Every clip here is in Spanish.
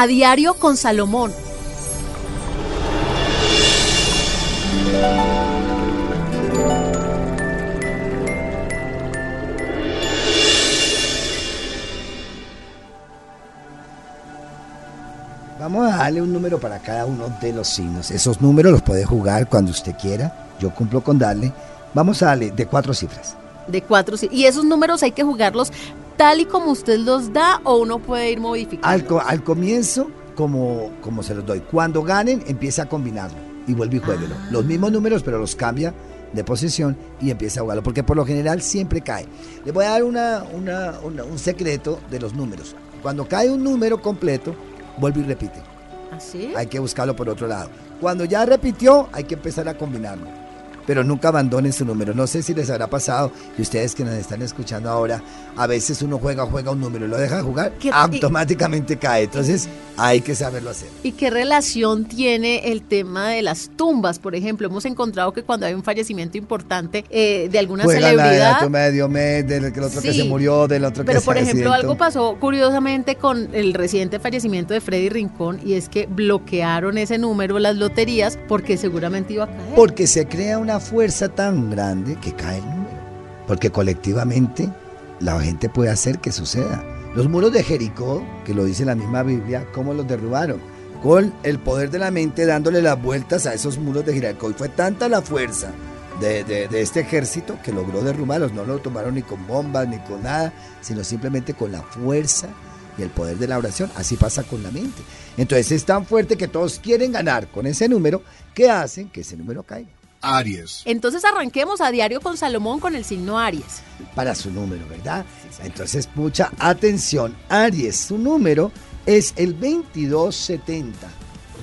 a diario con Salomón. Vamos a darle un número para cada uno de los signos. Esos números los puede jugar cuando usted quiera. Yo cumplo con darle. Vamos a darle de cuatro cifras. De cuatro cifras. Y esos números hay que jugarlos tal y como usted los da o uno puede ir modificando. Al, comienzo, como, como se los doy. Cuando ganen, empieza a combinarlo y vuelve y jueguelo. Ah. Los mismos números, pero los cambia de posición y empieza a jugarlo. Porque por lo general siempre cae. Le voy a dar una, un secreto de los números. Cuando cae un número completo, vuelve y repite. ¿Así? ¿Ah, hay que buscarlo por otro lado. Cuando ya repitió, hay que empezar a combinarlo pero nunca abandonen su número. No sé si les habrá pasado y ustedes que nos están escuchando ahora, a veces uno juega, juega un número y lo deja jugar, automáticamente cae. Entonces hay que saberlo hacer. ¿Y qué relación tiene el tema de las tumbas? Por ejemplo, hemos encontrado que cuando hay un fallecimiento importante eh, de alguna celebridad. La, la tumba de Diomedes, del otro que se murió, del otro que Pero por ejemplo, algo pasó curiosamente con el reciente fallecimiento de Freddy Rincón y es que bloquearon ese número, las loterías, porque seguramente iba a caer. Porque se crea una fuerza tan grande que cae el número. Porque colectivamente la gente puede hacer que suceda. Los muros de Jericó, que lo dice la misma Biblia, ¿cómo los derrubaron? Con el poder de la mente dándole las vueltas a esos muros de Jericó. Y fue tanta la fuerza de, de, este ejército que logró derrubarlos. No lo tomaron ni con bombas ni con nada, sino simplemente con la fuerza y el poder de la oración. Así pasa con la mente. Entonces es tan fuerte que todos quieren ganar con ese número que hacen que ese número caiga. Aries. Entonces arranquemos a diario con Salomón con el signo Aries. Para su número, ¿verdad? Entonces, mucha atención. Aries, su número es el 2270.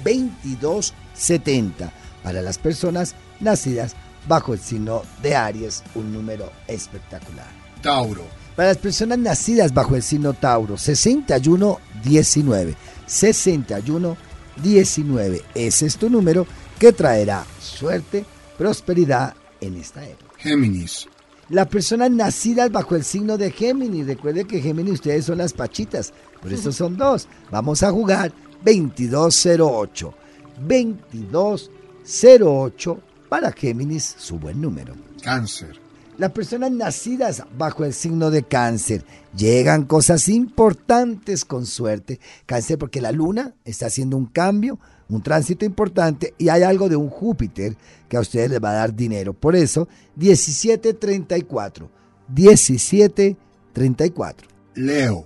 2270. Para las personas nacidas bajo el signo de Aries, un número espectacular. Tauro. Para las personas nacidas bajo el signo Tauro, 6119. 6119. Ese es tu número que traerá suerte, prosperidad en esta época. Géminis. Las personas nacidas bajo el signo de Géminis, recuerde que Géminis ustedes son las pachitas, por eso son dos. Vamos a jugar 2208. 2208 para Géminis, su buen número. Cáncer. Las personas nacidas bajo el signo de cáncer llegan cosas importantes con suerte. Cáncer porque la luna está haciendo un cambio un tránsito importante y hay algo de un Júpiter que a ustedes les va a dar dinero. Por eso, 1734. 1734. Leo.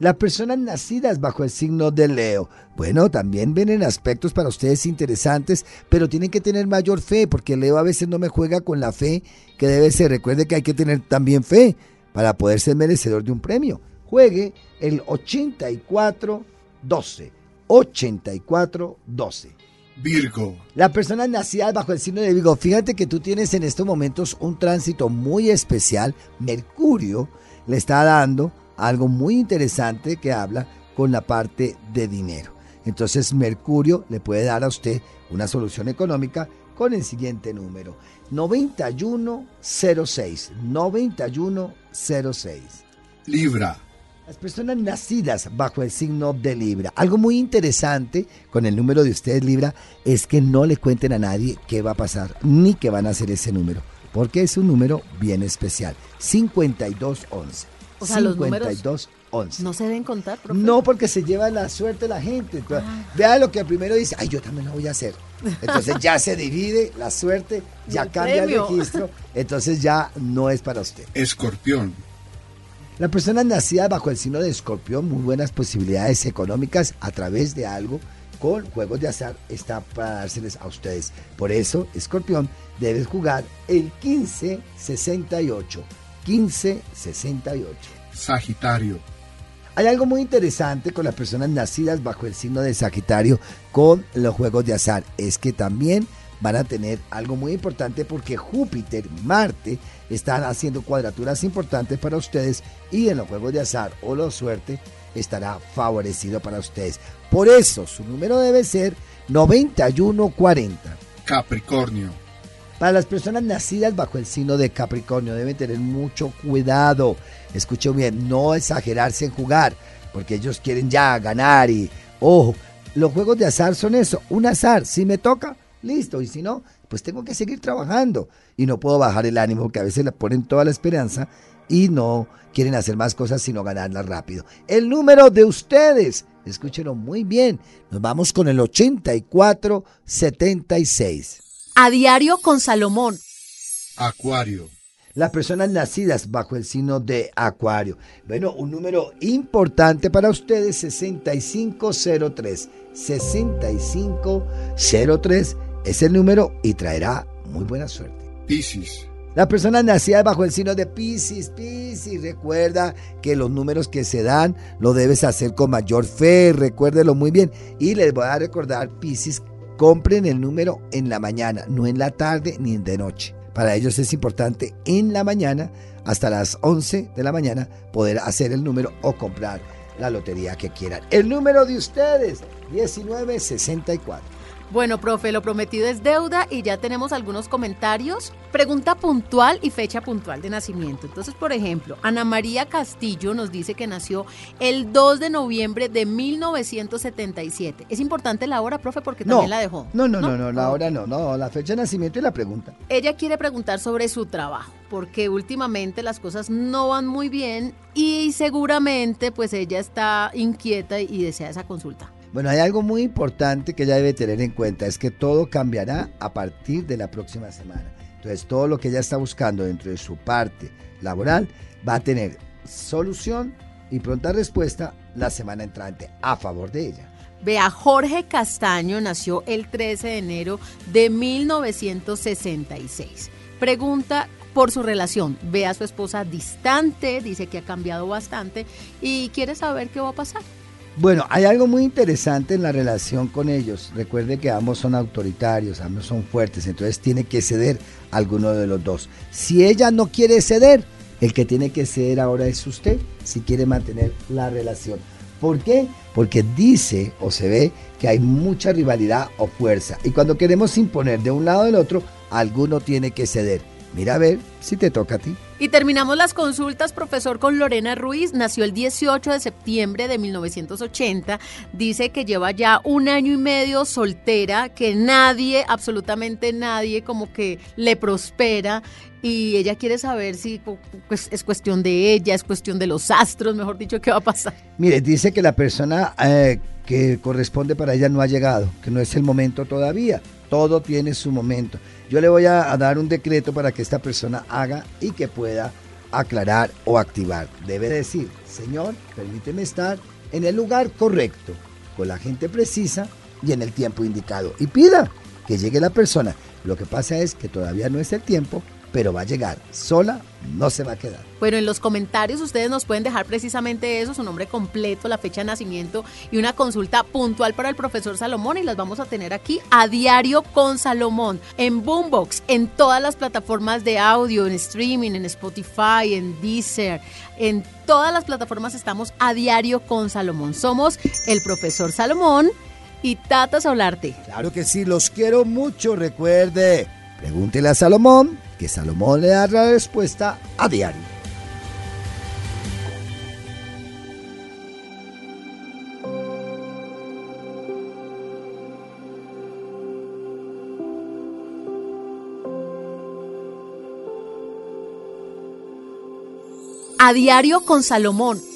Las personas nacidas bajo el signo de Leo, bueno, también vienen aspectos para ustedes interesantes, pero tienen que tener mayor fe, porque Leo a veces no me juega con la fe que debe ser. Recuerde que hay que tener también fe para poder ser merecedor de un premio. Juegue el 8412. 8412. Virgo. La persona nacida bajo el signo de Virgo, fíjate que tú tienes en estos momentos un tránsito muy especial. Mercurio le está dando algo muy interesante que habla con la parte de dinero. Entonces Mercurio le puede dar a usted una solución económica con el siguiente número. 9106. 9106. Libra. Las personas nacidas bajo el signo de Libra. Algo muy interesante con el número de ustedes Libra es que no le cuenten a nadie qué va a pasar ni qué van a hacer ese número, porque es un número bien especial. 5211. O sea, 5211. ¿No se deben contar, profe? No, porque se lleva la suerte la gente. Ah. Vea lo que primero dice, ay, yo también lo voy a hacer. Entonces ya se divide la suerte, ya cambia el registro, entonces ya no es para usted. Escorpión. La persona nacida bajo el signo de escorpión, muy buenas posibilidades económicas a través de algo con juegos de azar está para dárseles a ustedes. Por eso, escorpión, debes jugar el 1568. 1568. Sagitario. Hay algo muy interesante con las personas nacidas bajo el signo de Sagitario con los juegos de azar. Es que también van a tener algo muy importante porque Júpiter, Marte están haciendo cuadraturas importantes para ustedes y en los juegos de azar o la suerte estará favorecido para ustedes. Por eso su número debe ser 9140. Capricornio. Para las personas nacidas bajo el signo de Capricornio deben tener mucho cuidado. Escuchen bien, no exagerarse en jugar, porque ellos quieren ya ganar y Ojo, los juegos de azar son eso, un azar. Si me toca, listo. Y si no, pues tengo que seguir trabajando. Y no puedo bajar el ánimo porque a veces le ponen toda la esperanza y no quieren hacer más cosas sino ganarlas rápido. El número de ustedes, escúchenlo muy bien, nos vamos con el 8476. A diario con Salomón. Acuario. Las personas nacidas bajo el signo de Acuario. Bueno, un número importante para ustedes, 6503. 6503 es el número y traerá muy buena suerte. Piscis. Las personas nacidas bajo el signo de Piscis, Piscis, recuerda que los números que se dan lo debes hacer con mayor fe, recuérdelo muy bien. Y les voy a recordar, Piscis, compren el número en la mañana, no en la tarde ni de noche. Para ellos es importante en la mañana, hasta las 11 de la mañana, poder hacer el número o comprar la lotería que quieran. El número de ustedes, 1964. Bueno, profe, lo prometido es deuda y ya tenemos algunos comentarios. Pregunta puntual y fecha puntual de nacimiento. Entonces, por ejemplo, Ana María Castillo nos dice que nació el 2 de noviembre de 1977. Es importante la hora, profe, porque también la dejó. No, no, no, no, la hora no, no, la fecha de nacimiento y la pregunta. Ella quiere preguntar sobre su trabajo, porque últimamente las cosas no van muy bien y seguramente pues ella está inquieta y desea esa consulta. Bueno, hay algo muy importante que ella debe tener en cuenta, es que todo cambiará a partir de la próxima semana. Entonces, todo lo que ella está buscando dentro de su parte laboral va a tener solución y pronta respuesta la semana entrante a favor de ella. Vea, Jorge Castaño nació el 13 de enero de 1966. Pregunta por su relación. Ve a su esposa distante, dice que ha cambiado bastante y quiere saber qué va a pasar. Bueno, hay algo muy interesante en la relación con ellos. Recuerde que ambos son autoritarios, ambos son fuertes, entonces tiene que ceder alguno de los dos. Si ella no quiere ceder, el que tiene que ceder ahora es usted, si quiere mantener la relación. ¿Por qué? Porque dice o se ve que hay mucha rivalidad o fuerza. Y cuando queremos imponer de un lado o del otro, alguno tiene que ceder. Mira a ver si te toca a ti. Y terminamos las consultas, profesor, con Lorena Ruiz. Nació el 18 de septiembre de 1980. Dice que lleva ya un año y medio soltera, que nadie, absolutamente nadie, como que le prospera. Y ella quiere saber si pues, es cuestión de ella, es cuestión de los astros, mejor dicho, qué va a pasar. Mire, dice que la persona eh, que corresponde para ella no ha llegado, que no es el momento todavía. Todo tiene su momento. Yo le voy a, dar un decreto para que esta persona haga y que pueda aclarar o activar. Debe decir, Señor, permíteme estar en el lugar correcto, con la gente precisa y en el tiempo indicado. Y pida que llegue la persona. Lo que pasa es que todavía no es el tiempo, pero va a llegar. Sola no se va a quedar. Bueno, en los comentarios ustedes nos pueden dejar precisamente eso, su nombre completo, la fecha de nacimiento y una consulta puntual para el profesor Salomón y las vamos a tener aquí a diario con Salomón, en Boombox, en todas las plataformas de audio, en streaming, en Spotify, en Deezer, en todas las plataformas estamos a diario con Salomón. Somos el profesor Salomón y Tata Solarte. Claro que sí, los quiero mucho, recuerde. Pregúntele a Salomón que Salomón le da la respuesta a diario. A diario con Salomón